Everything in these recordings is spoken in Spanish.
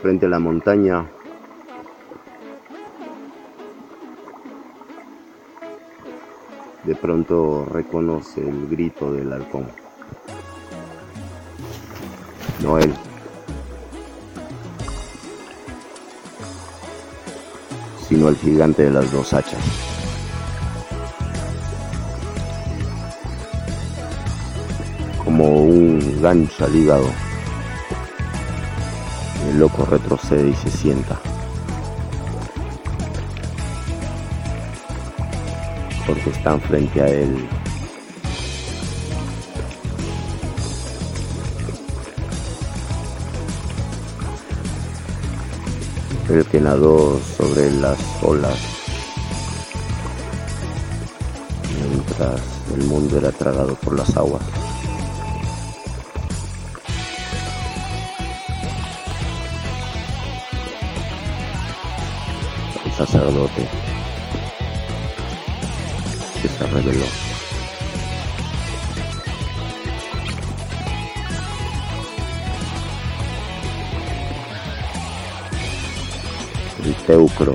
frente a la montaña de pronto reconoce el grito del halcón. No él. sino el gigante de las dos hachas. Como un gancho al hígado, el loco retrocede y se sienta. Porque están frente a él el que nadó sobre las olas mientras el mundo era tragado por las aguas. Sacerdote. Que se reveló. el teucro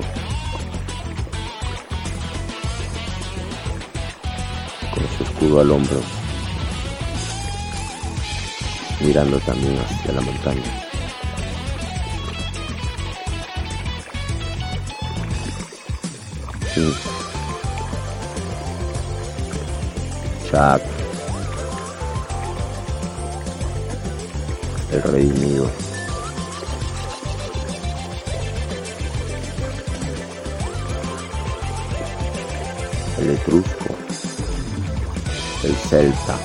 con su escudo al hombro. Mirando también hacia la montaña Chak el redimido el etrusco, el celta.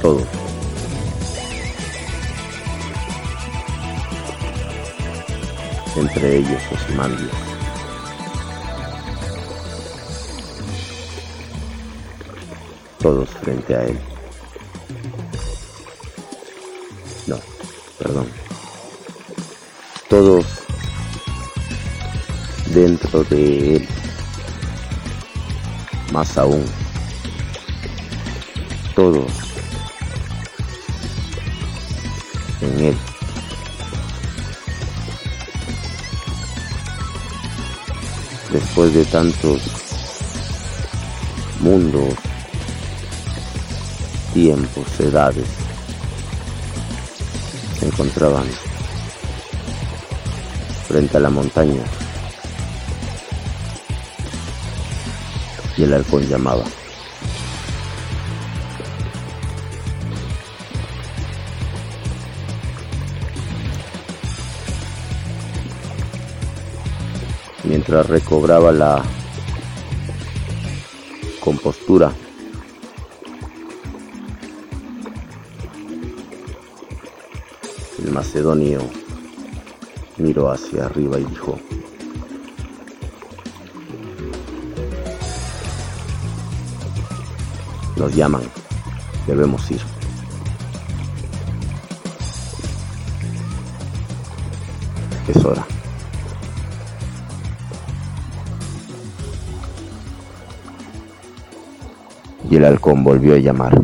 Todo. Entre ellos los mandios. Todos frente a él. No, perdón todos dentro de él. Más aún, todos Después de tantos mundos, tiempos, edades, se encontraban frente a la montaña. Y el halcón llamaba. Mientras recobraba la compostura, el macedonio miró hacia arriba y dijo, nos llaman, debemos ir. Es hora. Y el halcón volvió a llamar.